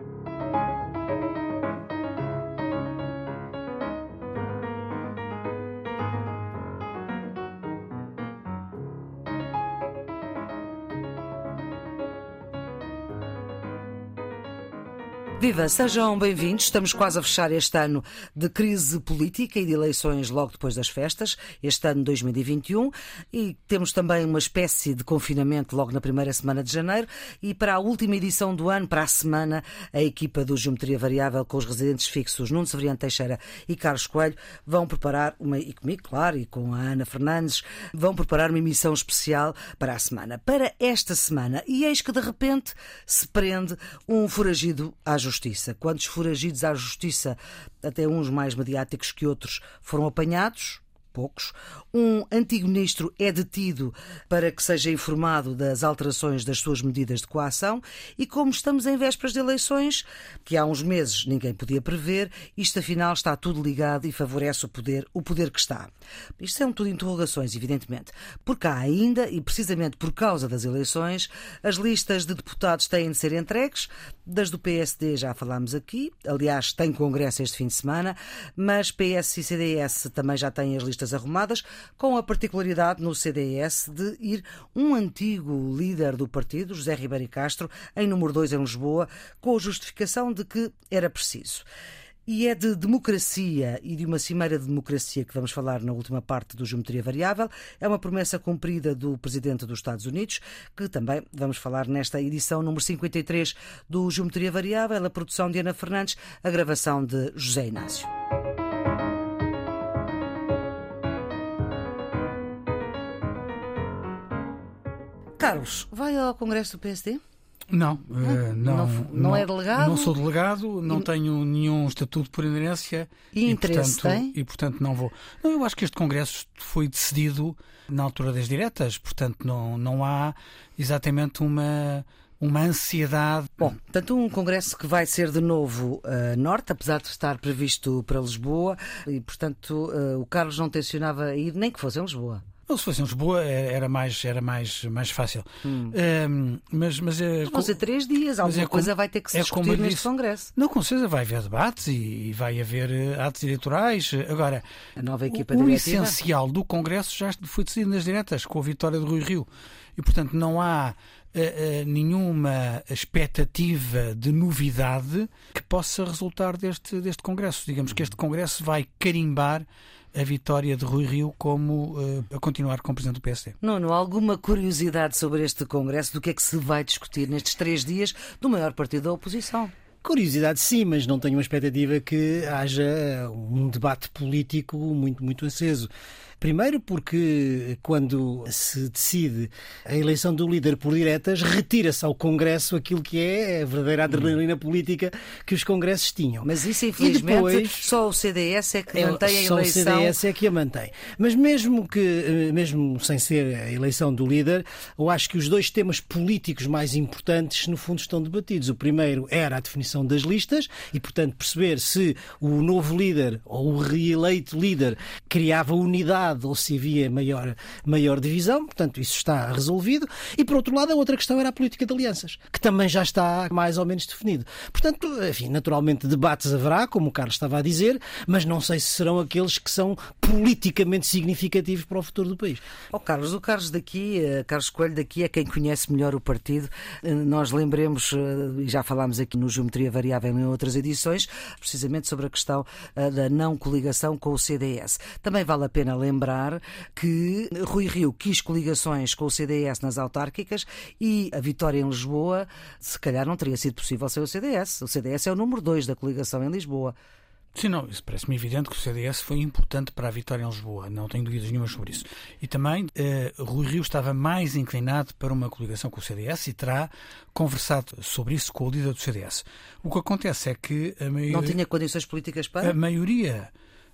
Thank you. Viva, sejam bem-vindos. Estamos quase a fechar este ano de crise política e de eleições logo depois das festas, este ano 2021, e temos também uma espécie de confinamento logo na primeira semana de janeiro. E para a última edição do ano, para a semana, a equipa do Geometria Variável com os residentes fixos Nuno Severiano Teixeira e Carlos Coelho vão preparar uma, e comigo, claro, e com a Ana Fernandes, vão preparar uma emissão especial para a semana. Para esta semana, e eis que de repente se prende um foragido à justiça justiça. Quantos foragidos à justiça, até uns mais mediáticos que outros, foram apanhados? Poucos. Um antigo ministro é detido para que seja informado das alterações das suas medidas de coação e, como estamos em vésperas de eleições, que há uns meses ninguém podia prever, isto afinal está tudo ligado e favorece o poder, o poder que está. Isto são tudo interrogações, evidentemente. Porque há ainda, e precisamente por causa das eleições, as listas de deputados têm de ser entregues. Das do PSD já falámos aqui, aliás, tem congresso este fim de semana, mas PS e CDS também já têm as listas arrumadas, com a particularidade no CDS de ir um antigo líder do partido, José Ribeiro Castro, em número 2 em Lisboa, com a justificação de que era preciso. E é de democracia e de uma cimeira de democracia que vamos falar na última parte do Geometria Variável. É uma promessa cumprida do Presidente dos Estados Unidos, que também vamos falar nesta edição número 53 do Geometria Variável, a produção de Ana Fernandes, a gravação de José Inácio. Carlos, vai ao Congresso do PSD? Não, uh, não, não, não, é delegado? Não sou delegado, não e... tenho nenhum estatuto por inerência e, e interesse portanto, tem? e portanto não vou. Não, eu acho que este Congresso foi decidido na altura das diretas, portanto não, não há exatamente uma uma ansiedade. Bom, tanto um congresso que vai ser de novo uh, norte, apesar de estar previsto para Lisboa, e portanto uh, o Carlos não tencionava ir nem que fosse em Lisboa. Não, se fosse em Lisboa era mais, era mais, mais fácil. Hum. Um, mas, mas, é, vão ser três dias, alguma é coisa vai ter que se é discutir neste disse, Congresso. Não, com certeza vai haver debates e, vai haver eh, atos eleitorais. Agora, a nova equipa o, o essencial do Congresso já foi decidido nas diretas, com a vitória de Rui Rio. E, portanto, não há uh, uh, nenhuma expectativa de novidade que possa resultar deste, deste Congresso. Digamos que este Congresso vai carimbar a vitória de Rui Rio como uh, a continuar como presidente do PSD. Nuno, alguma curiosidade sobre este Congresso? Do que é que se vai discutir nestes três dias do maior partido da oposição? Curiosidade sim, mas não tenho uma expectativa que haja um debate político muito, muito aceso. Primeiro porque quando se decide a eleição do líder por diretas, retira-se ao Congresso aquilo que é a verdadeira adrenalina política que os congressos tinham. Mas isso, infelizmente, depois, só o CDS é que mantém a eleição. Só o CDS é que a mantém. Mas mesmo que, eh, mesmo sem ser a eleição do líder, eu acho que os dois temas políticos mais importantes, no fundo, estão debatidos. O primeiro era a definição das listas e, portanto, perceber se o novo líder ou o reeleito líder criava unidade ou se havia maior, maior divisão, portanto, isso está resolvido. E, por outro lado, a outra questão era a política de alianças, que também já está mais ou menos definido. Portanto, enfim, naturalmente debates haverá, como o Carlos estava a dizer, mas não sei se serão aqueles que são politicamente significativos para o futuro do país. Oh, Carlos, o Carlos daqui, eh, Carlos Coelho daqui é quem conhece melhor o partido. Eh, nós lembremos, eh, e já falámos aqui no Geometria Variável em outras edições, precisamente sobre a questão da não coligação com o CDS. Também vale a pena lembrar lembrar que Rui Rio quis coligações com o CDS nas autárquicas e a vitória em Lisboa, se calhar não teria sido possível sem o CDS. O CDS é o número 2 da coligação em Lisboa. Sim, não, isso parece-me evidente que o CDS foi importante para a vitória em Lisboa, não tenho dúvidas nenhuma sobre isso. E também uh, Rui Rio estava mais inclinado para uma coligação com o CDS e terá conversado sobre isso com o líder do CDS. O que acontece é que a maioria. Não tinha condições políticas para? A maioria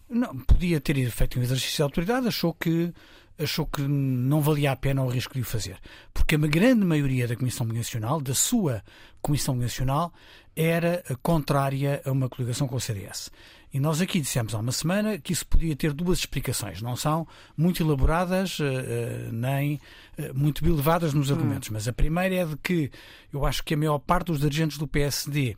não, podia ter feito um exercício de autoridade, achou que achou que não valia a pena o risco de o fazer. Porque a grande maioria da Comissão Nacional, da sua Comissão Nacional, era contrária a uma coligação com o CDS. E nós aqui dissemos há uma semana que isso podia ter duas explicações. Não são muito elaboradas, uh, nem uh, muito bem levadas nos argumentos. Hum. Mas a primeira é de que eu acho que a maior parte dos dirigentes do PSD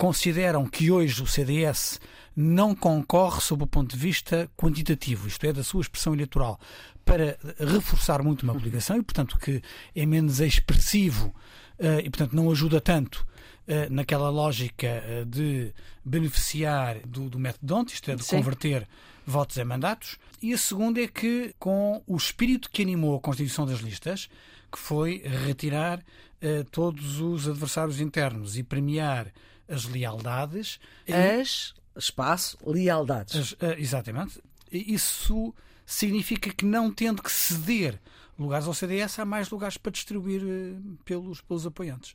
consideram que hoje o CDS não concorre sob o ponto de vista quantitativo, isto é, da sua expressão eleitoral, para reforçar muito uma coligação e, portanto, que é menos expressivo eh, e, portanto, não ajuda tanto eh, naquela lógica eh, de beneficiar do, do método Dont, isto é, de Sim. converter votos em mandatos. E a segunda é que, com o espírito que animou a constituição das listas, que foi retirar todos os adversários internos e premiar as lealdades. As, espaço, lealdades. As, exatamente. Isso significa que não tendo que ceder lugares ao CDS, há mais lugares para distribuir eh, pelos, pelos apoiantes.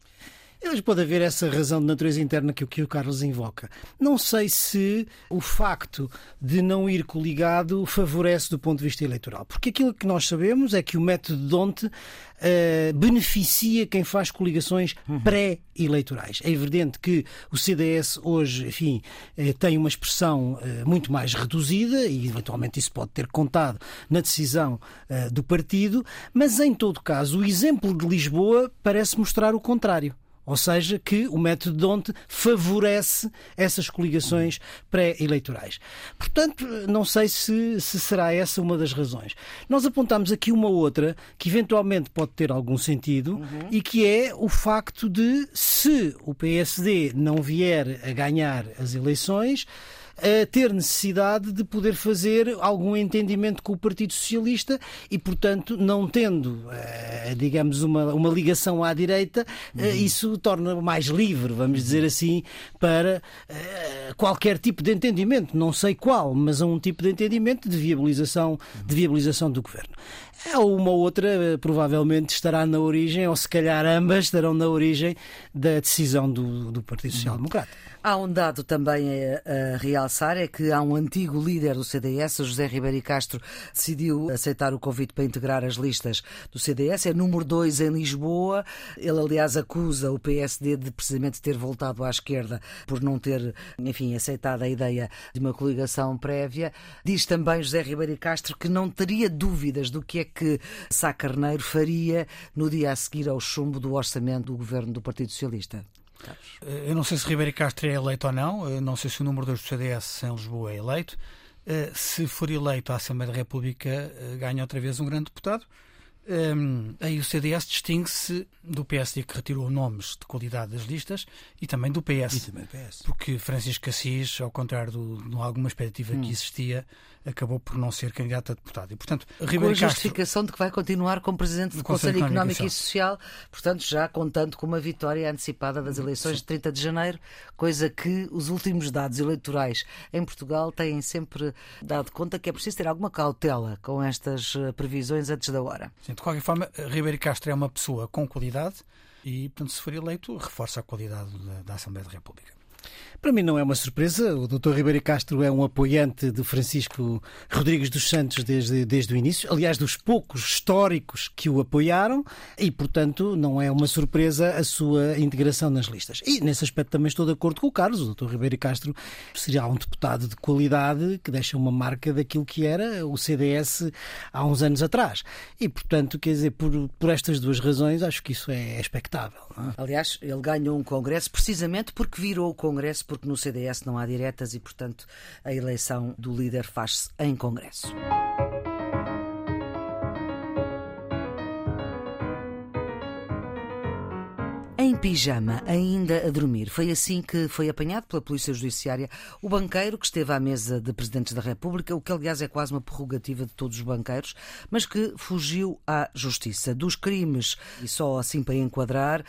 Mas pode haver essa razão de natureza interna que o que o Carlos invoca. Não sei se o facto de não ir coligado favorece do ponto de vista eleitoral. Porque aquilo que nós sabemos é que o método Donte uh, beneficia quem faz coligações uhum. pré-eleitorais. É evidente que o CDS hoje, enfim, uh, tem uma expressão uh, muito mais reduzida e eventualmente isso pode ter contado na decisão do partido, mas em todo caso o exemplo de Lisboa parece mostrar o contrário. Ou seja, que o método Donte favorece essas coligações pré-eleitorais. Portanto, não sei se, se, será essa uma das razões. Nós apontamos aqui uma outra que eventualmente pode ter algum sentido uhum. e que é o facto de, se o PSD não vier a ganhar as eleições, a ter necessidade de poder fazer algum entendimento com o Partido Socialista e, portanto, não tendo, eh, digamos, uma, uma ligação à direita, eh, uhum. isso torna mais livre, vamos dizer uhum. assim, para eh, qualquer tipo de entendimento, não sei qual, mas um tipo de entendimento de viabilização, de viabilização do governo. É uma outra, provavelmente, estará na origem, ou se calhar ambas estarão na origem da decisão do, do Partido Social Democrata. Há um dado também a, realçar, é que há um antigo líder do CDS, José Ribeiro Castro, decidiu aceitar o convite para integrar as listas do CDS. É número 2 em Lisboa. Ele, aliás, acusa o PSD de precisamente ter voltado à esquerda por não ter, enfim, aceitado a ideia de uma coligação prévia. Diz também José Ribeiro Castro que não teria dúvidas do que é que Sá Carneiro faria no dia a seguir ao chumbo do orçamento do governo do Partido Socialista. Eh, eu não sei se Ribeiro Castro é eleito ou não, eu não sei se o número 2 do CDS em Lisboa é eleito. Eh, se for eleito à Assembleia da República, eh, ganha outra vez um grande deputado. Um, aí o CDS distingue-se do PSD que retirou nomes de qualidade das listas e também do PS. E também PS. Porque Francisco Assis, ao contrário de alguma expectativa hum. que existia, acabou por não ser candidato a deputado. E, portanto, com a justificação Castro... de que vai continuar como Presidente do Conselho, Conselho Económico, e Social, portanto, já contando com uma vitória antecipada das eleições Sim. de 30 de janeiro, coisa que os últimos dados eleitorais em Portugal têm sempre dado conta que é preciso ter alguma cautela com estas eh, previsões antes da hora. Sim, de qualquer forma, Ribeiro Castro é uma pessoa com qualidade e, portanto, se for eleito, reforça a qualidade da, da Assembleia da República. Para mim não é uma surpresa. O Dr. Ribeiro Castro é um apoiante de Francisco Rodrigues dos Santos desde, desde o início. Aliás, dos poucos históricos que o apoiaram e, portanto, não é uma surpresa a sua integração nas listas. E, nesse aspecto, também estou de acordo com o Carlos. O Dr. Ribeiro Castro seria um deputado de qualidade que deixa uma marca daquilo que era o CDS há uns anos atrás. E, portanto, quer dizer, por, por estas duas razões, acho que isso é expectável. É? Aliás, ele ganhou um congresso precisamente porque virou o congresso porque no CDS não há diretas e, portanto, a eleição do líder faz-se em Congresso. Em pijama, ainda a dormir. Foi assim que foi apanhado pela Polícia Judiciária o banqueiro que esteve à mesa de Presidentes da República, o que aliás é quase uma prerrogativa de todos os banqueiros, mas que fugiu à Justiça. Dos crimes, e só assim para enquadrar,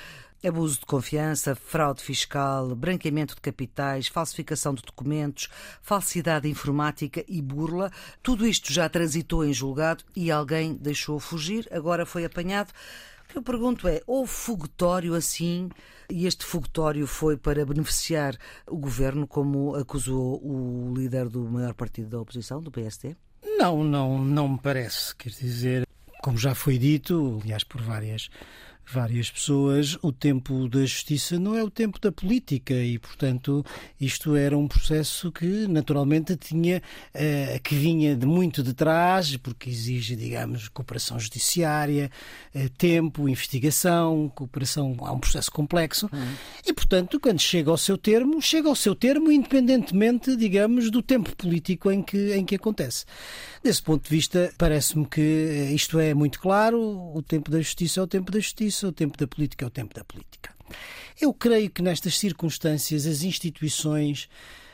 Abuso de confiança, fraude fiscal, branqueamento de capitais, falsificação de documentos, falsidade informática e burla. Tudo isto já transitou em julgado e alguém deixou fugir, agora foi apanhado. O que eu pergunto é: houve fogotório assim? E este fogotório foi para beneficiar o governo, como acusou o líder do maior partido da oposição, do PST? Não, não, não me parece. Quer dizer, como já foi dito, aliás, por várias várias pessoas, o tempo da justiça não é o tempo da política e, portanto, isto era um processo que naturalmente tinha, eh, que vinha de muito de trás, porque exige, digamos, cooperação judiciária, eh, tempo, investigação, cooperação, há um processo complexo uhum. e, portanto, quando chega ao seu termo, chega ao seu termo independentemente, digamos, do tempo político em que, em que acontece. Desse ponto de vista, parece-me que eh, isto é muito claro, o tempo da justiça é o tempo da justiça justiça, o tempo da política é o tempo da política. Eu creio que nestas circunstâncias as instituições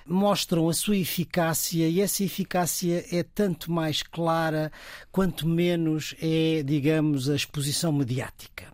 mostram a sua eficácia e essa eficácia é tanto mais clara quanto menos é, digamos, a exposição mediática.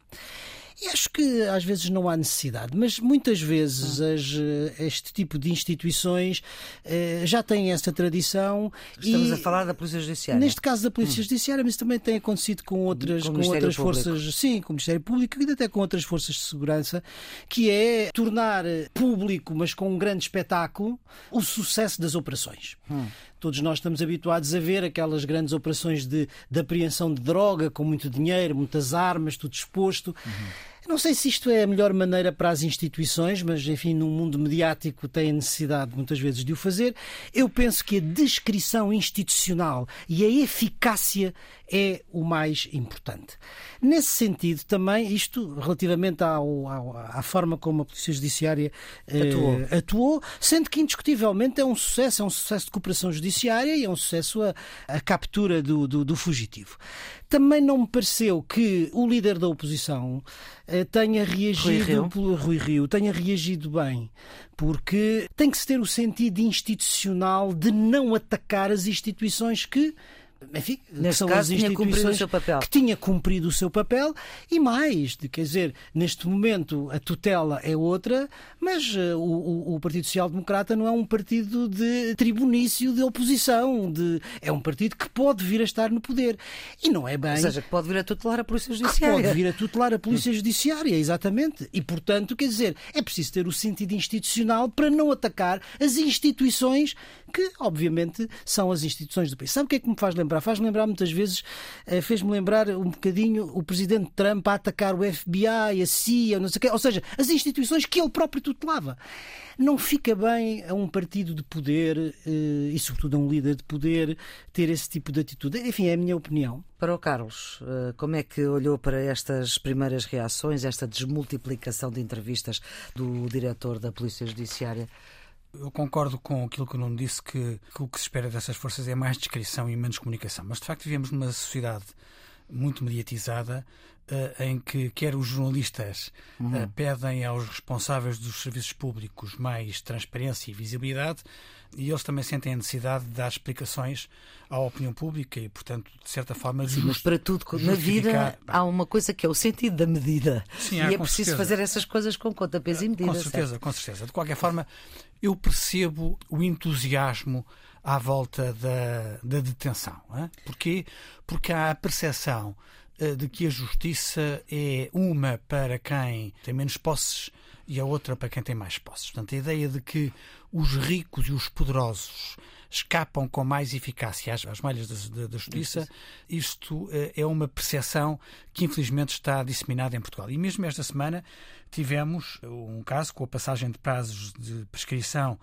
E acho que às vezes não há necessidade, mas muitas vezes ah. as, eh, este tipo de instituições uh, já têm essa tradição. Estamos e, a falar da Polícia Judiciária. Neste caso da Polícia hum. Judiciária, mas também tem acontecido com outras, com, com outras forças, sim, com o Ministério Público e até com outras forças de segurança, que é tornar público, mas com um grande espetáculo, o sucesso das operações. Hum. Todos nós estamos habituados a ver aquelas grandes operações de, de apreensão de droga com muito dinheiro, muitas armas, tudo exposto. Uhum. Não sei se isto é a melhor maneira para as instituições, mas enfim, no mundo mediático tem necessidade muitas vezes de o fazer. Eu penso que a descrição institucional e a eficácia é o mais importante. Nesse sentido, também, isto relativamente ao, ao, à forma como a Polícia Judiciária eh, atuou. atuou. sendo que indiscutivelmente é um sucesso, é um sucesso de cooperação judiciária e é um sucesso a, a captura do, do, do fugitivo. Também não me pareceu que o líder da oposição eh, tenha reagido, Rui Rio. Rui Rio, tenha reagido bem, porque tem que se ter o sentido institucional de não atacar as instituições que enfim, Neste caso, as instituições que tinha cumprido o seu papel e mais, de, quer dizer, neste momento a tutela é outra, mas uh, o, o, Partido Social Democrata não é um partido de tribunício de oposição, de, é um partido que pode vir a estar no poder e não é bem. Ou seja, que pode vir a tutelar a Polícia Judiciária. Pode vir a tutelar a Polícia Judiciária, exatamente. E portanto, quer dizer, é preciso ter o sentido institucional para não atacar as instituições que, obviamente, são as instituições do país. Sabe o que é que me faz lembrar? Faz-me lembrar muitas vezes, eh, fez-me lembrar um bocadinho o presidente Trump a atacar o FBI, a CIA, não sei o quê, ou seja, as instituições que ele próprio tutelava. Não fica bem a um partido de poder eh, e, sobretudo, a um líder de poder ter esse tipo de atitude. Enfim, é a minha opinião. Para o Carlos, eh, como é que olhou para estas primeiras reações, esta desmultiplicação de entrevistas do diretor da Polícia Judiciária? Eu concordo com aquilo que o Nuno disse, que, que, o que se espera dessas forças é mais descrição e menos comunicação. Mas, de facto, vivemos numa sociedade muito mediatizada, uh, em que quer os jornalistas uhum. uh, pedem aos responsáveis dos serviços públicos mais transparência e visibilidade, e eles também sentem a necessidade de dar explicações à opinião pública e, portanto, de certa forma, Sim, mas para tudo na vida há uma coisa que é o sentido da medida. Sim, e há, é preciso certeza. fazer essas coisas com conta, peso e medida. Com certeza, certo? com certeza. De qualquer forma, eu percebo o entusiasmo à volta da, da detenção. Hein? Porquê? Porque há a percepção eh, de que a justiça é uma para quem tem menos posses e a outra para quem tem mais posses. Portanto, a ideia de que os ricos e os poderosos escapam com mais eficácia às, às malhas da, da, justiça, isto eh, é uma percepção que infelizmente está disseminada em Portugal. E mesmo esta semana tivemos um caso com a passagem de prazos de prescrição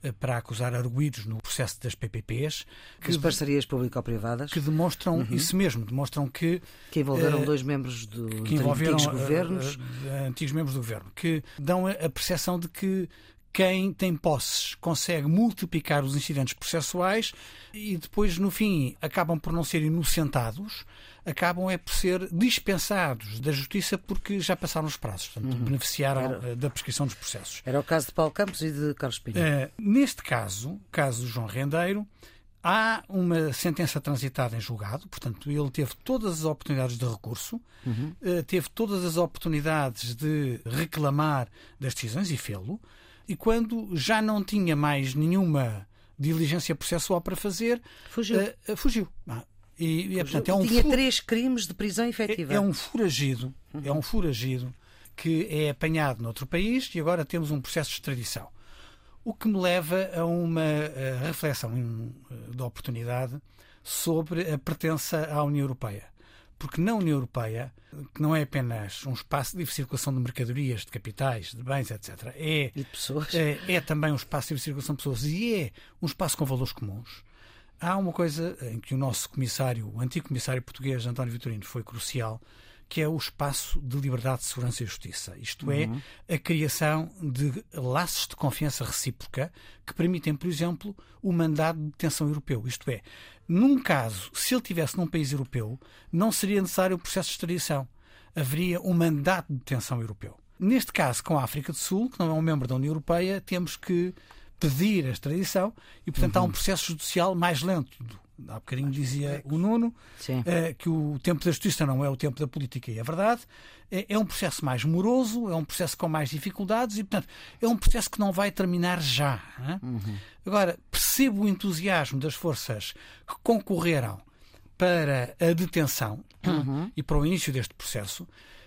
eh, para acusar arguídos no processo das PPPs. Que, As parcerias público-privadas. Que demonstram uhum. isso mesmo, demonstram que... Que envolveram uh, dois membros do, que envolveram, antigos governos. Uh, uh, antigos membros do governo, que dão a, a percepção de que quem tem posses consegue multiplicar os incidentes processuais e depois, no fim, acabam por não ser inocentados, acabam é por ser dispensados da justiça porque já passaram os prazos, portanto, uhum. beneficiaram Era... Eh, da prescrição dos processos. Era o caso de Paulo Campos e de Carlos Pinho. Uh, neste caso, caso do João Rendeiro, há uma sentença transitada em julgado, portanto, ele teve todas as oportunidades de recurso, uhum. uh, teve todas as oportunidades de reclamar das decisões e fê-lo e quando já não tinha mais nenhuma diligência processual para fazer, fugiu. Uh, fugiu. Ah, e, e, portanto, é um tinha três crimes de prisão efetiva. É, é um foragido, uhum. é um foragido que é apanhado noutro país e agora temos um processo de extradição. O que me leva a uma uh, reflexão de oportunidade sobre a pertença à União Europeia. Porque na União Europeia, que não é apenas um espaço de livre circulação de mercadorias, de capitais, de bens, etc., é, de pessoas. é, é também um espaço de livre circulação de pessoas e é um espaço com valores comuns. Há uma coisa em que o nosso comissário, o antigo comissário português António Vitorino, foi crucial, que é o espaço de liberdade, segurança e justiça. Isto é, a criação de laços de confiança recíproca que permitem, por exemplo, o mandado de detenção europeu. Isto é, num caso, se ele estivesse num país europeu, não seria necessário o processo de extradição. Haveria um mandato de detenção europeu. Neste caso, com a África do Sul, que não é um membro da União Europeia, temos que pedir a extradição e, portanto, há um processo judicial mais lento. Há bocadinho dizia o Nuno eh, que o tempo da justiça não é o tempo da política, e é verdade. É, é um processo mais moroso, é um processo com mais dificuldades e, portanto, é um processo que não vai terminar já. hã? Agora, percebo o entusiasmo das forças que concorreram para a detenção e para o início deste processo.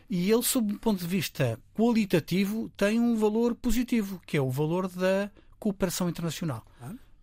E ele, sob um ponto de vista qualitativo, tem um valor positivo, que é o valor da cooperação internacional.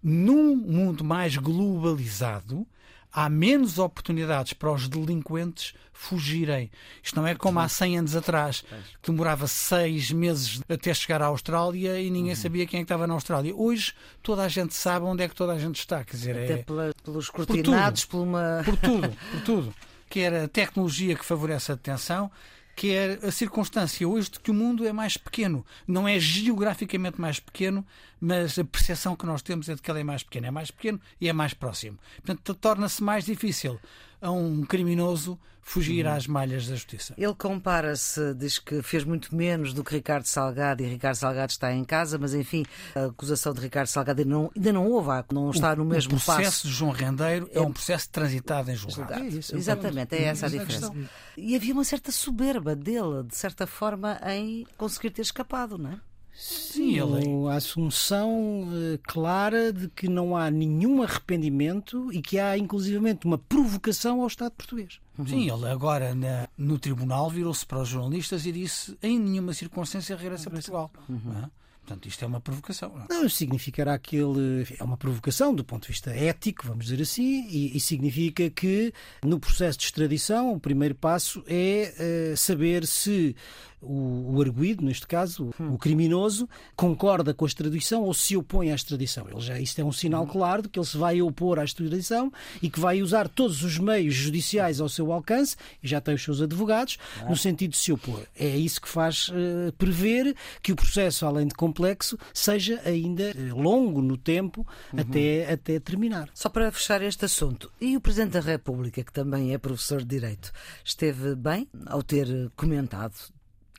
Num mundo mais globalizado, há menos oportunidades para os delinquentes fugirem. Isto não é como há 100 anos atrás, que demorava seis meses até chegar à Austrália e ninguém sabia quem é que estava na Austrália. Hoje toda a gente sabe onde é que toda a gente está. Quer dizer, Até é pela- pelos cortinados, por uma. por tudo, por tudo. Quer a tecnologia que favorece a detenção, quer a circunstância hoje de que o mundo é mais pequeno. Não é geograficamente mais pequeno, mas a percepção que nós temos é de que ele é mais pequeno. É mais pequeno e é mais próximo. Portanto, torna-se mais difícil a um criminoso fugir às malhas da justiça. Ele compara-se, diz que fez muito menos do que Ricardo Salgado e Ricardo Salgado está em casa, mas enfim, a acusação de Ricardo Salgado ainda não, ainda não houve, não está no mesmo o processo passo. de João Rendeiro é um processo transitado em julgado. Julgado. É isso, Exatamente, é essa a é diferença. E havia uma certa soberba dele, de certa forma, em conseguir ter escapado, não é? Sim, ele a assunção eh, clara de que não há nenhum arrependimento e que há inclusivamente uma provocação ao Estado português. Sim, ele agora na- no tribunal virou-se para os jornalistas e disse em nenhuma circunstância regressa a Portugal. não é? Portanto, isto é uma provocação. não é? Não, significará que ele é uma provocação do ponto de vista ético, vamos dizer assim, e, e significa que no processo de extradição o primeiro passo é eh, saber se o, o arguído, neste caso, o- o criminoso, concorda com a extradição ou se opõe à extradição. Ele já, isto é um sinal claro de que ele se vai opor à extradição e que vai usar todos os meios judiciais ao seu alcance, e já tem os seus advogados, no sentido de se opor. É isso que faz eh, prever que o processo, além de complexo, seja ainda eh, longo no tempo até, até terminar. Só para fechar este assunto, e o Presidente da República, que também é professor de Direito, esteve bem ao ter comentado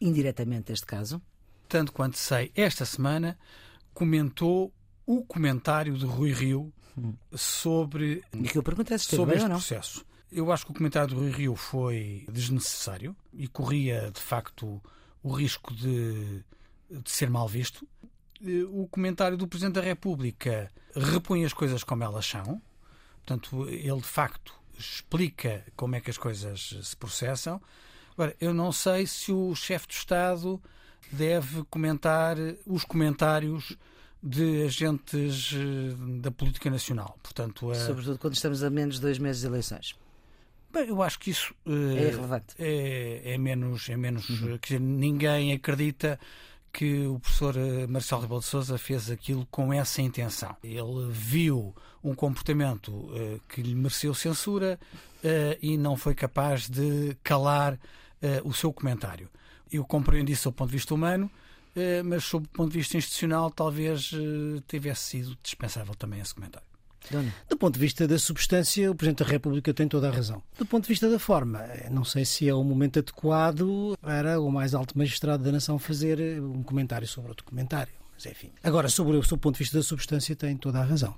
indiretamente este caso? Tanto quanto sei, esta semana comentou o comentário de Rui Rio sobre, E que eu pergunto é se sobre este processo. Eu acho que o comentário do Rui Rio foi desnecessário e corria, de facto, o risco de, de ser mal visto. Eh, O comentário do Presidente da República repõe as coisas como elas são. Portanto, ele, de facto, explica como é que as coisas se processam. Agora, eu não sei se o chefe de Estado deve comentar os comentários de agentes eh, da política nacional. Portanto, a- Sobretudo quando estamos a menos de dois meses de eleições. Bem, eu acho que isso eh, É irrelevante. é, é menos, é menos eh, quer dizer, ninguém acredita que o professor eh, Marcelo Rebelo de Sousa fez aquilo com essa intenção. Ele viu um comportamento eh, que lhe mereceu censura eh, e não foi capaz de calar eh, o seu comentário. Eu compreendo isso do ponto de vista humano, eh, mas sob o ponto de vista institucional talvez eh, tivesse sido dispensável também esse comentário. Dona. Do ponto de vista da substância, o Presidente da República tem toda a razão. Do ponto de vista da forma, não sei se é o momento adequado para o mais alto magistrado da nação fazer um comentário sobre outro comentário. Mas enfim. Agora, sobre o seu ponto de vista da substância, tem toda a razão.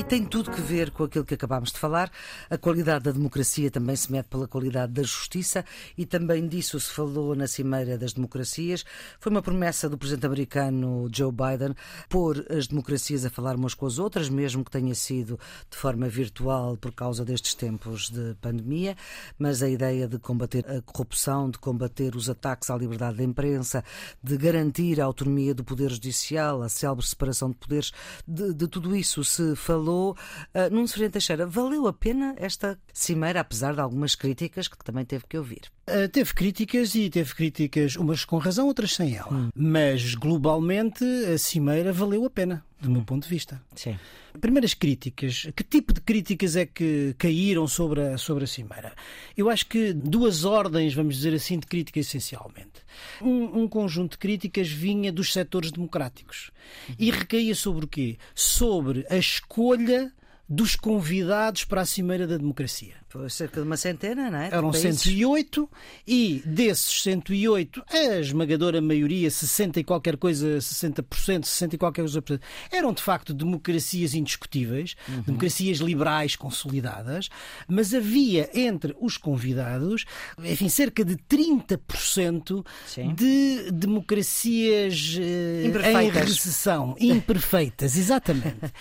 E tem tudo que ver com aquilo que acabámos de falar. A qualidade da democracia também se mede pela qualidade da justiça e também disso se falou na Cimeira das Democracias. Foi uma promessa do presidente americano Joe Biden pôr as democracias a falar umas com as outras, mesmo que tenha sido de forma virtual por causa destes tempos de pandemia. Mas a ideia de combater a corrupção, de combater os ataques à liberdade da imprensa, de garantir a autonomia do Poder Judicial, a célebre separação de poderes, de, de tudo isso se falou. Uh, Nuno Ferreira Teixeira, valeu a pena esta cimeira, apesar de algumas críticas que também teve que ouvir? Uh, teve críticas e teve críticas, umas com razão, outras sem ela. Hum. Mas globalmente a cimeira valeu a pena, do meu ponto de vista. Sim. Primeiras críticas. Que tipo de críticas é que caíram sobre a, sobre a cimeira? Eu acho que duas ordens, vamos dizer assim, de crítica essencialmente. Um, um conjunto de críticas vinha dos setores democráticos e recaía sobre o quê? Sobre a escolha dos convidados para a Cimeira da Democracia. Cerca de uma centena, não é? Eram 108 e desses 108, a esmagadora maioria, 60 e qualquer coisa, 60%, 60 e qualquer coisa, eram de facto democracias indiscutíveis, uhum. democracias liberais consolidadas, mas havia entre os convidados, enfim, cerca de 30% Sim. de democracias uh, em recessão, imperfeitas, exatamente.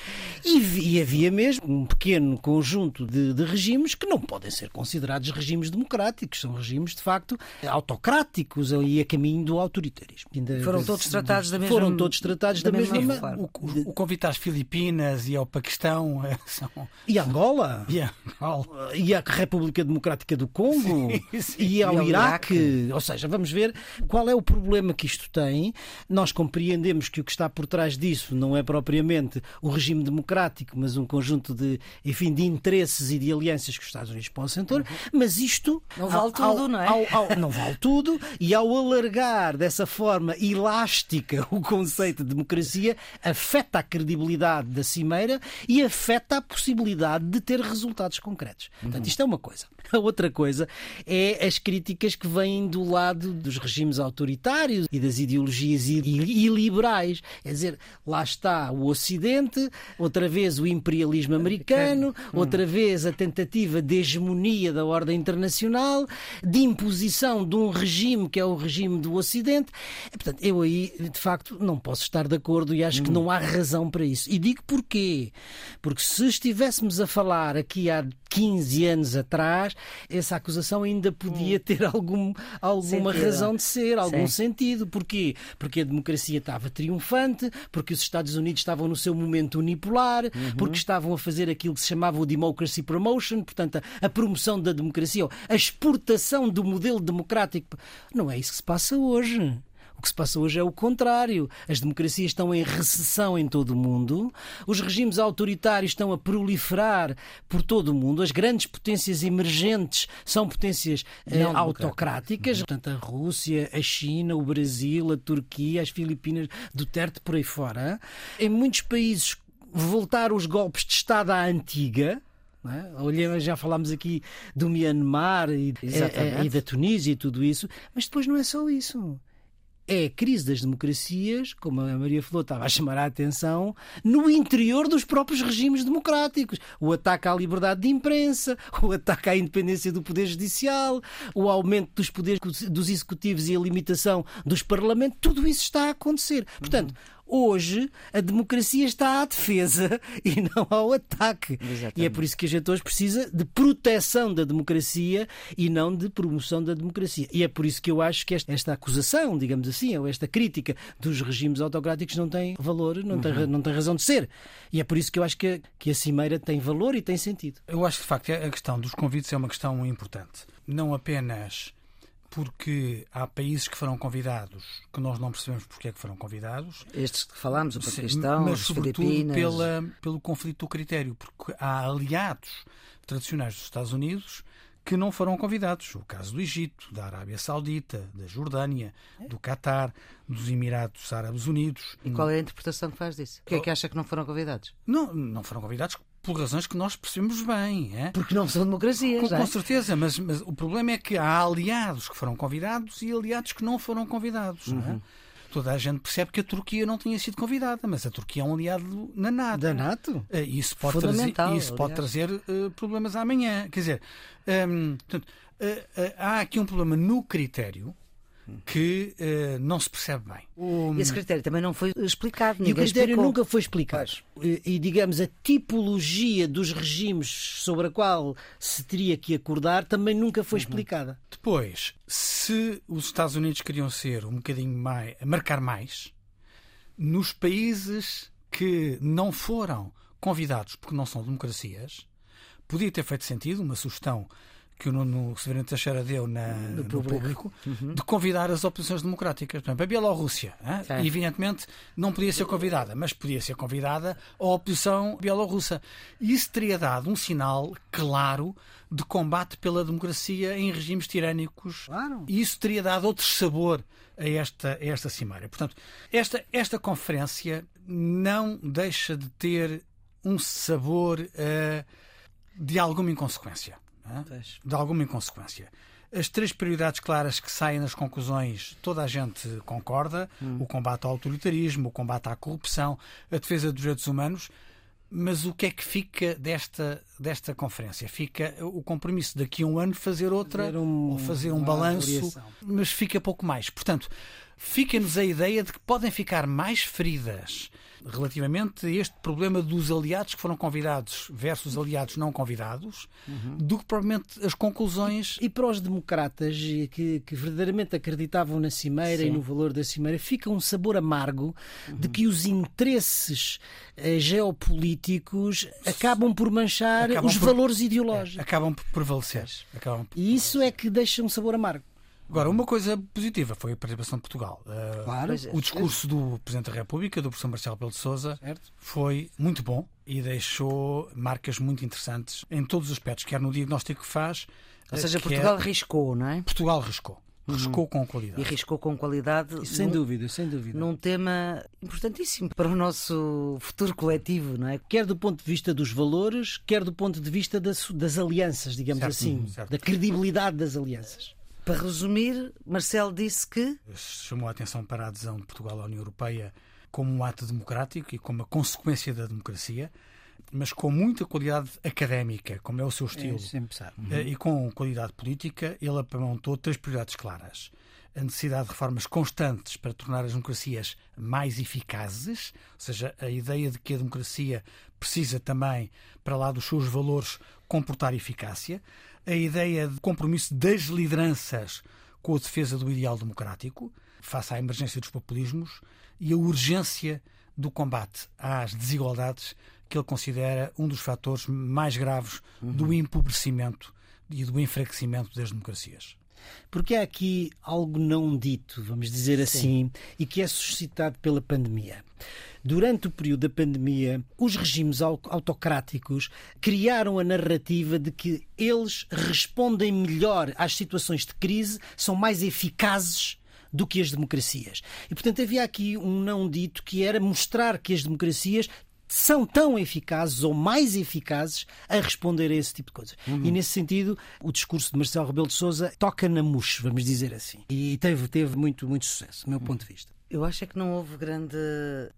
e, e, havia mesmo um pequeno conjunto de, de regimes que não não podem ser considerados regimes democráticos, são regimes de facto autocráticos e a caminho do autoritarismo. Foram todos tratados da mesma Foram todos tratados da, da mesma, mesma forma. O, o, o, convite às Filipinas e ao Paquistão eh, são... e Angola e Angola e a República Democrática do Congo sim, sim. e ao, e ao Iraque. Iraque. Ou seja, vamos ver qual é o problema que isto tem. Nós compreendemos que o que está por trás disso não é propriamente o regime democrático, mas um conjunto de, enfim, de interesses e de alianças que os Estados Estados Unidos para o setor, mas isto. Não vale ao, tudo, não é? Ao, ao, não vale tudo, e ao alargar dessa forma elástica o conceito de democracia, afeta a credibilidade da cimeira e afeta a possibilidade de ter resultados concretos. Portanto, isto é uma coisa. A outra coisa é as críticas que vêm do lado dos regimes autoritários e das ideologias iliberais. É dizer, lá está o Ocidente, outra vez o imperialismo americano, outra vez a tentativa de hegemonia da ordem internacional, de imposição de um regime que é o regime do Ocidente. E, portanto, eu aí, de facto, não posso estar de acordo e acho que não há razão para isso. E digo porquê. Porque se estivéssemos a falar aqui há 15 anos atrás, essa acusação ainda podia hum. ter algum, alguma sentido. razão de ser, algum Sim. sentido. Porquê? Porque a democracia estava triunfante, porque os Estados Unidos estavam no seu momento unipolar, uhum. porque estavam a fazer aquilo que se chamava o Democracy Promotion, portanto, a, a promoção da democracia, a exportação do modelo democrático. Não é isso que se passa hoje. O que se passa hoje é o contrário. As democracias estão em recessão em todo o mundo, os regimes autoritários estão a proliferar por todo o mundo, as grandes potências emergentes são potências eh, autocráticas, portanto, a Rússia, a China, o Brasil, a Turquia, as Filipinas, Duterte por aí fora. Em muitos países voltar os golpes de Estado à antiga, é? já falámos aqui do Myanmar e, e, da Tunísia e tudo isso, mas depois não é só isso é a crise das democracias, como a Maria falou, estava a chamar a atenção, no interior dos próprios regimes democráticos. O ataque à liberdade de imprensa, o ataque à independência do Poder Judicial, o aumento dos poderes dos executivos e a limitação dos parlamentos, tudo isso está a acontecer. Portanto, uhum Hoje a democracia está à defesa e não ao ataque. Exatamente. E é por isso que a gente hoje precisa de proteção da democracia e não de promoção da democracia. E é por isso que eu acho que esta, esta acusação, digamos assim, ou esta crítica dos regimes autocráticos não tem valor, não, uhum. tem, não tem razão de ser. E é por isso que eu acho que, que a cimeira tem valor e tem sentido. Eu acho que, de facto, a questão dos convites é uma questão importante. Não apenas porque há países que foram convidados que nós não percebemos porque é que foram convidados. Estes que falámos, o Paquistão, mas, as Filipinas. Pela, pelo conflito do critério, porque há aliados tradicionais dos Estados Unidos que não foram convidados. O caso do Egito, da Arábia Saudita, da Jordânia, do Catar, dos Emirados Árabes Unidos. E qual é a interpretação que faz disso? O que é que acha que não foram convidados? Não, não foram convidados por razões que nós percebemos bem. É? Porque não são democracias. Com, é? com certeza, mas, mas, o problema é que há aliados que foram convidados e aliados que não foram convidados. Uhum. Não é? Uhum. toda a gente percebe que a Turquia não tinha sido convidada, mas a Turquia é um aliado na NATO. Da NATO? Uh, isso pode trazer, isso pode trazer uh, problemas amanhã. Quer dizer, um, portanto, uh, há aqui um problema no critério que uh, não se percebe bem. O... Esse critério também não foi explicado. E o critério explicou. nunca foi explicado. E, e, digamos, a tipologia dos regimes sobre a qual se teria que acordar também nunca foi uhum. explicada. Depois, se os Estados Unidos queriam ser um bocadinho mais. marcar mais, nos países que não foram convidados porque não são democracias, podia ter feito sentido uma sugestão que o Nuno Severino Teixeira deu na, no, no público, uhum. de convidar as oposições democráticas. Por exemplo, a Bielorrússia, hein? evidentemente, não podia ser convidada, mas podia ser convidada a oposição bielorrussa. E isso teria dado um sinal claro de combate pela democracia em regimes tirânicos. Claro. E isso teria dado outro sabor a esta, a esta cimeira. Portanto, esta, esta conferência não deixa de ter um sabor uh, de alguma inconsequência de alguma inconsequência. As três prioridades claras que saem nas conclusões, toda a gente concorda: hum. o combate ao autoritarismo, o combate à corrupção, a defesa dos direitos humanos. Mas o que é que fica desta, desta conferência? Fica o compromisso daqui a um ano fazer outra, fazer um, ou fazer um balanço, mas fica pouco mais. Portanto, fica-nos a ideia de que podem ficar mais feridas relativamente a este problema dos aliados que foram convidados versus aliados não convidados, uhum. do que provavelmente as conclusões. E para os democratas que, que verdadeiramente acreditavam na Cimeira Sim. e no valor da Cimeira, fica um sabor amargo uhum. de que os interesses eh, geopolíticos acabam por manchar acabam os por, valores ideológicos. É, acabam por prevalecer. Acabam por e isso é que deixa um sabor amargo. Agora, uma coisa positiva foi a participação de Portugal. Uh, claro. O discurso do Presidente da República, do professor Marcelo Pelo de Sousa, certo. foi muito bom e deixou marcas muito interessantes em todos os aspectos, quer no diagnóstico que faz. Ou seja, eh, Portugal é... riscou, não é? Portugal riscou. Uhum. Riscou com qualidade. E riscou com qualidade. Sem num, dúvida, sem dúvida. Num tema importantíssimo para o nosso futuro coletivo, não é? Quer do ponto de vista dos valores, quer do ponto de vista das, das alianças, digamos certo, assim. Certo. Da credibilidade das alianças. Para resumir, Marcelo disse que. Chamou a atenção para a adesão de Portugal à União Europeia como um ato democrático e como uma consequência da democracia, mas com muita qualidade académica, como é o seu é, estilo, é, e com qualidade política, ele apontou três prioridades claras. A necessidade de reformas constantes para tornar as democracias mais eficazes, ou seja, a ideia de que a democracia precisa também, para lá dos seus valores, comportar eficácia a ideia de compromisso das lideranças com a defesa do ideal democrático, face à emergência dos populismos, e a urgência do combate às desigualdades, que ele considera um dos fatores mais graves uhum. do empobrecimento e do enfraquecimento das democracias. Porque há aqui algo não dito, vamos dizer Sim. assim, e que é suscitado pela pandemia. Durante o período da pandemia, os regimes autocráticos criaram a narrativa de que eles respondem melhor às situações de crise, são mais eficazes do que as democracias. E, portanto, havia aqui um não dito que era mostrar que as democracias são tão eficazes ou mais eficazes a responder a esse tipo de coisas. Uhum. E nesse sentido, o discurso de Marcelo Rebelo de Sousa toca na mousse, vamos dizer assim. E teve, teve muito, muito sucesso, do meu uhum. ponto de vista. Eu acho é que não houve grande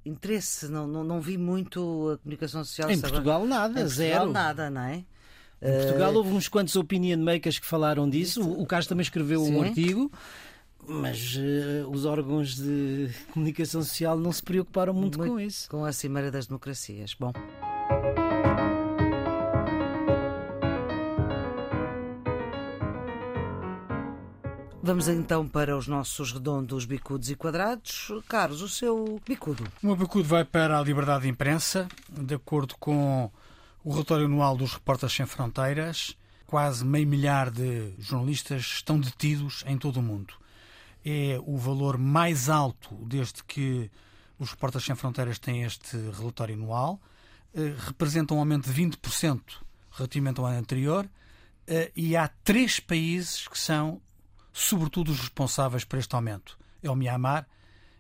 interesse, não, não, não vi muito a comunicação social. Em Portugal nada, em zero. Portugal nada, não é? Em Portugal houve uns quantos opinion makers que falaram disso. O Carlos também escreveu Sim. um artigo mas uh, os órgãos de comunicação social não se preocuparam muito, muito, com isso. Com a Cimeira das Democracias. Bom. Vamos então para os nossos redondos, bicudos e quadrados. Carlos, o seu bicudo. O meu bicudo vai para a liberdade de imprensa, de acordo com o relatório anual dos Repórteres Sem Fronteiras. Quase meio milhar de jornalistas estão detidos em todo o mundo é o valor mais alto desde que os Repórteres Sem Fronteiras têm este relatório anual. Eh, representa um aumento de 20% relativamente ao ano anterior. Eh, e há três países que são, sobretudo, os responsáveis por este aumento: é o Myanmar,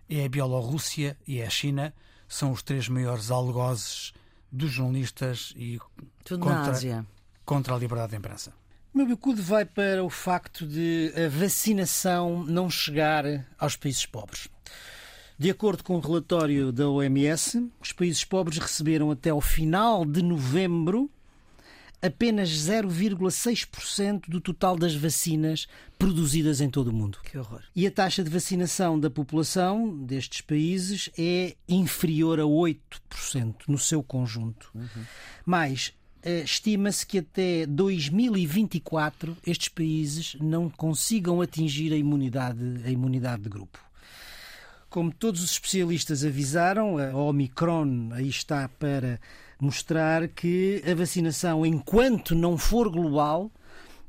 é a Bielorrússia e é a China. São os três maiores algozes dos jornalistas e contra, contra a liberdade de imprensa. O meu bicudo vai para o facto de a vacinação não chegar aos países pobres. De acordo com o relatório da OMS, os países pobres receberam até ao final de novembro apenas 0,6% do total das vacinas produzidas em todo o mundo. Que horror. E a taxa de vacinação da população destes países é inferior a 8% no seu conjunto. Uhum. Mas eh, estima-se que até 2024 estes países não consigam atingir a imunidade, a imunidade de grupo. Como todos os especialistas avisaram, a Omicron aí está para mostrar que a vacinação, enquanto não for global,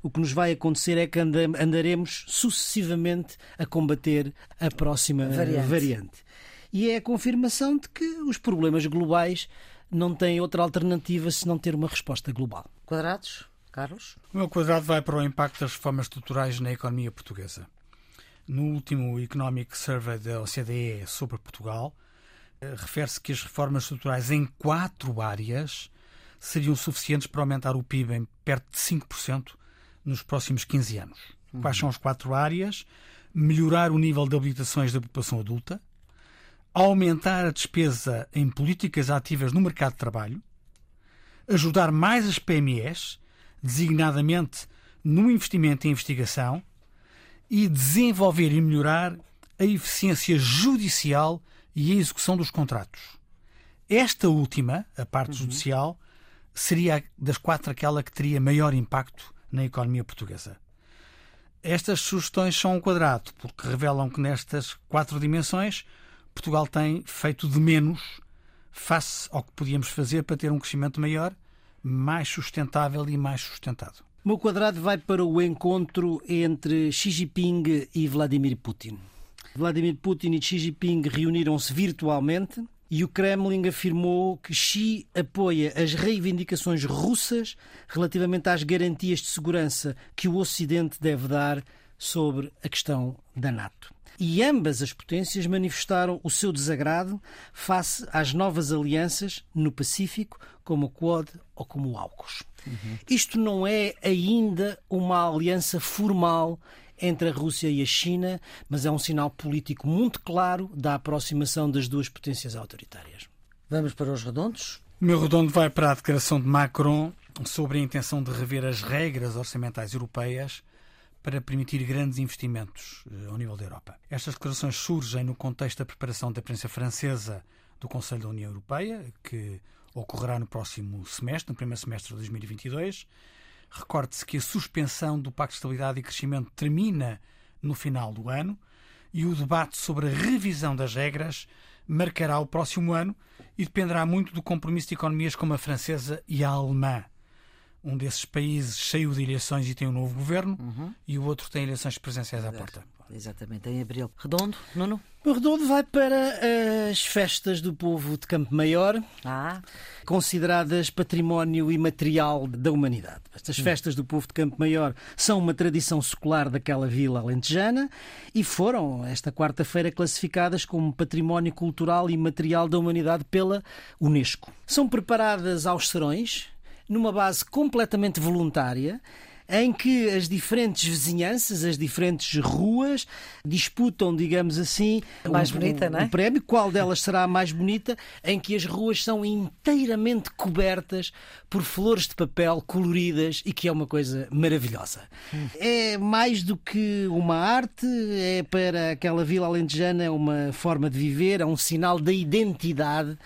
o que nos vai acontecer é que andaremos sucessivamente a combater a próxima variante. variante. E é a confirmação de que os problemas globais não têm outra alternativa se não ter uma resposta global. Quadrados? Carlos? O meu quadrado vai para o impacto das reformas estruturais na economia portuguesa. No último Economic Survey da OCDE sobre Portugal, eh, refere-se que as reformas estruturais em quatro áreas seriam suficientes para aumentar o PIB em perto de 5% nos próximos 15 anos. Uhum. Quais são as quatro áreas? Melhorar o nível de habilitações da população adulta, aumentar a despesa em políticas ativas no mercado de trabalho, ajudar mais as PMEs, designadamente no investimento em investigação, e desenvolver e melhorar a eficiência judicial e a execução dos contratos. Esta última, a parte uhum. judicial, seria das quatro aquela que teria maior impacto na economia portuguesa. Estas sugestões são um quadrado, porque revelam que nestas quatro dimensões Portugal tem feito de menos face ao que podíamos fazer para ter um crescimento maior, mais sustentável e mais sustentado. O meu quadrado vai para o encontro entre Xi Jinping e Vladimir Putin. Vladimir Putin e Xi Jinping reuniram-se virtualmente e o Kremlin afirmou que Xi apoia as reivindicações russas relativamente às garantias de segurança que o Ocidente deve dar sobre a questão da NATO. E ambas as potências manifestaram o seu desagrado face às novas alianças no Pacífico, como o Quad ou como o AUKUS. Uhum. Isto não é ainda uma aliança formal entre a Rússia e a China, mas é um sinal político muito claro da aproximação das duas potências autoritárias. Vamos para os redondos? O meu redondo vai para a declaração de Macron sobre a intenção de rever as regras orçamentais europeias para permitir grandes investimentos eh, ao nível da Europa. Estas declarações surgem no contexto da preparação da presença francesa do Conselho da União Europeia, que ocorrerá no próximo semestre, no primeiro semestre de 2022, Recorde-se que a suspensão do Pacto de Estabilidade e Crescimento termina no final do ano e o debate sobre a revisão das regras marcará o próximo ano e dependerá muito do compromisso de economias como a francesa e a alemã. Um desses países cheio de eleições e tem um novo governo uhum. e o outro tem eleições presidenciais à porta. Exatamente, em abril. Redondo, Nuno? O Redondo vai para as festas do povo de Campo Maior, ah. consideradas património imaterial da humanidade. Estas festas do povo de Campo Maior são uma tradição secular daquela vila alentejana e foram, esta quarta-feira, classificadas como património cultural imaterial da humanidade pela Unesco. São preparadas aos serões, numa base completamente voluntária em que as diferentes vizinhanças, as diferentes ruas disputam, digamos assim, mais um, bonita, um, é? um prémio. Qual delas será a mais bonita? Em que as ruas são inteiramente cobertas por flores de papel coloridas e que é uma coisa maravilhosa. Hum. É mais do que uma arte, é para aquela vila alentejana uma forma de viver, é um sinal da identidade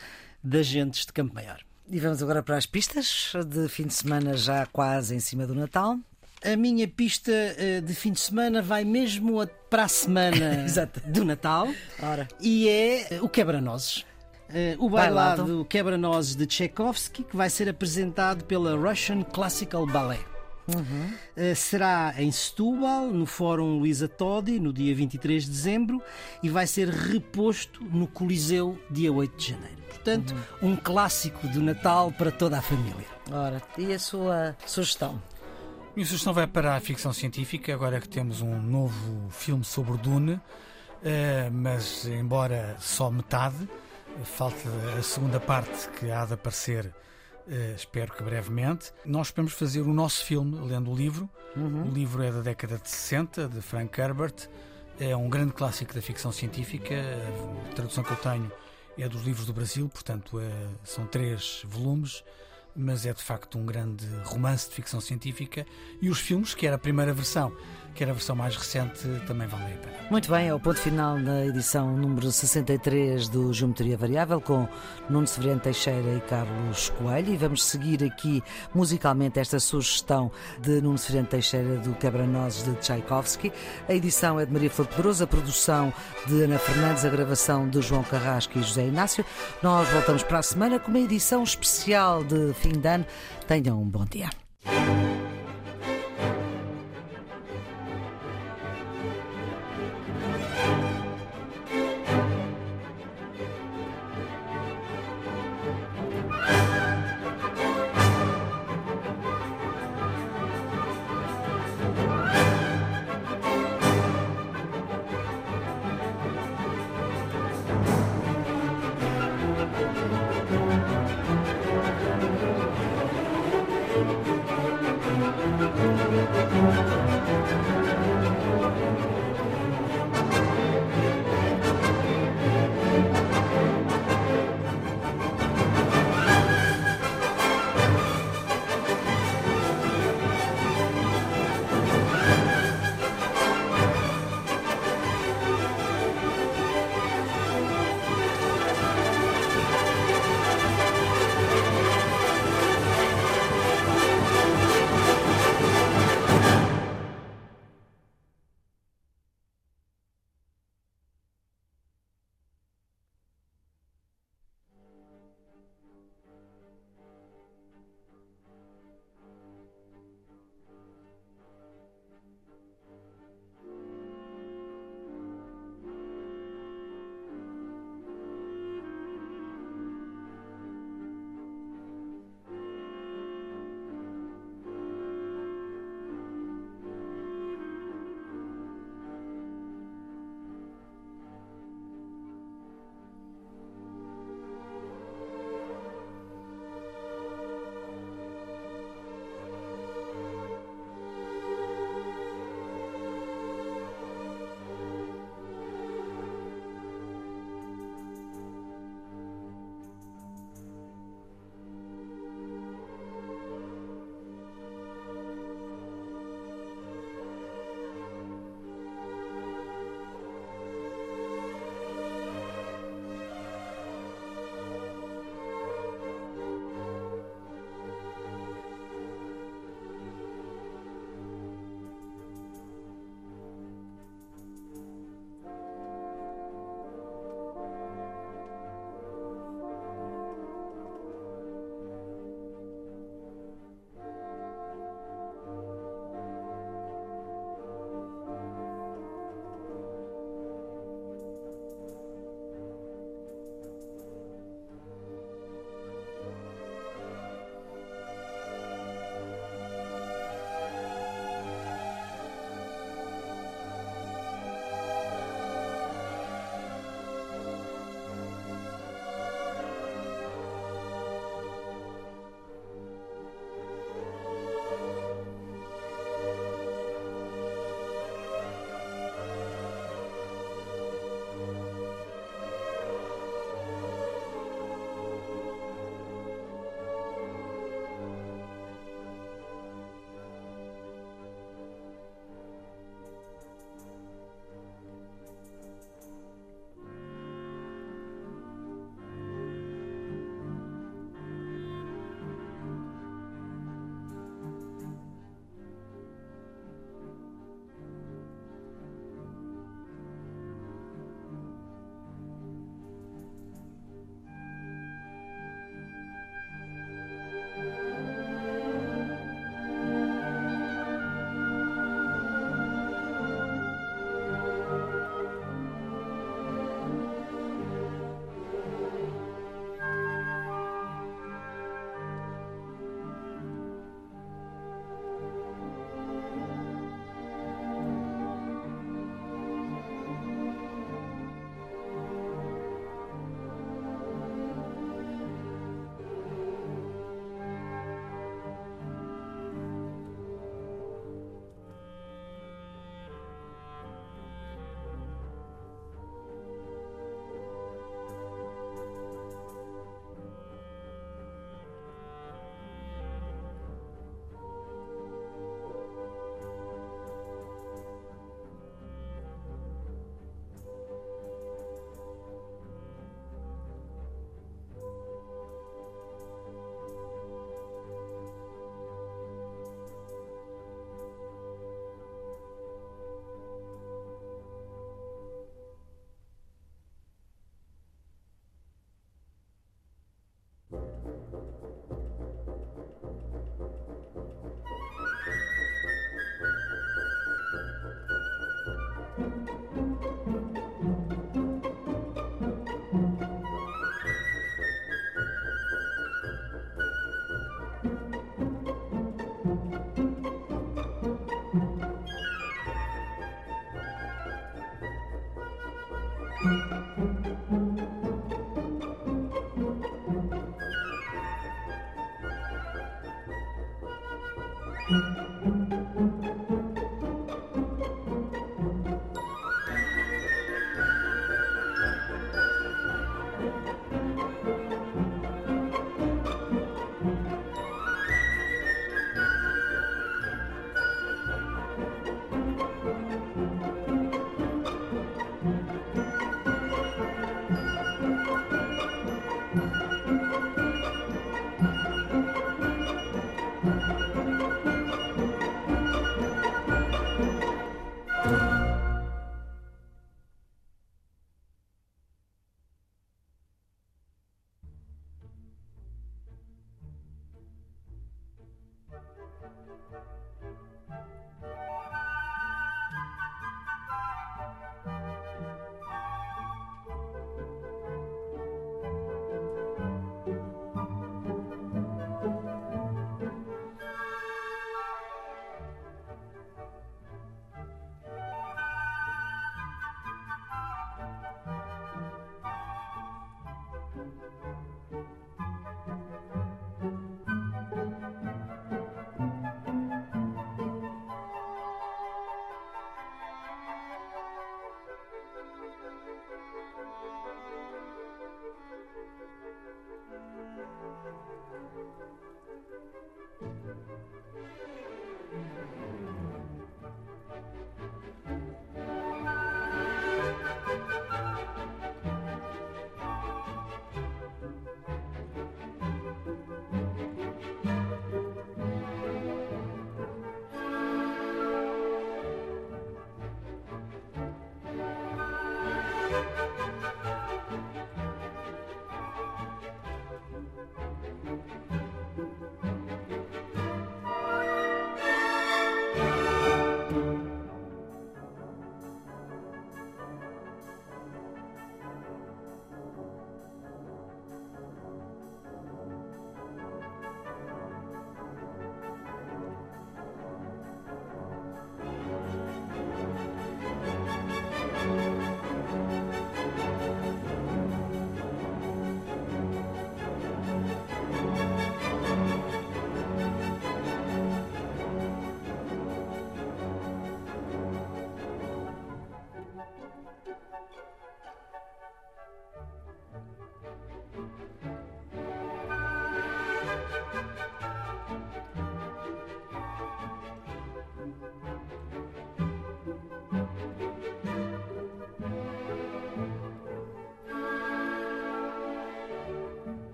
das gentes de Campo Maior. E vamos agora para as pistas de fim de semana já quase em cima do Natal a minha pista uh, de fim de semana vai mesmo para a semana do Natal Ora. e é uh, o Quebra-Nozes. Uh, o bailado Quebra-Nozes de Tchaikovsky, que vai ser apresentado pela Russian Classical Ballet. Uhum. Uh, será em Setúbal, no Fórum Luísa Todi, no dia 23 de dezembro, e vai ser reposto no Coliseu, dia 8 de janeiro. Portanto, uhum. um clássico do Natal para toda a família. Ora, e a sua sugestão? Minha sugestão vai para a ficção científica, agora que temos um novo filme sobre Dune, eh, mas embora só metade, falta a segunda parte que há de aparecer, eh, espero que brevemente. Nós esperamos fazer o nosso filme lendo o livro. Uhum. O livro é da década de 60, de Frank Herbert, É um grande clássico da ficção científica. A tradução que eu tenho é dos livros do Brasil, portanto, é, são três volumes mas é de facto um grande romance de ficção científica e os filmes, que era a primeira versão que era a versão mais recente, também vale a pena. Muito bem, é o ponto final da edição número 63 do Geometria Variável com Nuno Severino Teixeira e Carlos Coelho. E vamos seguir aqui musicalmente esta sugestão de Nuno Severino Teixeira do Quebra-Nozes de Tchaikovsky. A edição é de Maria Flor Pedroso, a produção de Ana Fernandes, a gravação de João Carrasco e José Inácio. Nós voltamos para a semana com uma edição especial de fim de ano. Tenham um bom dia.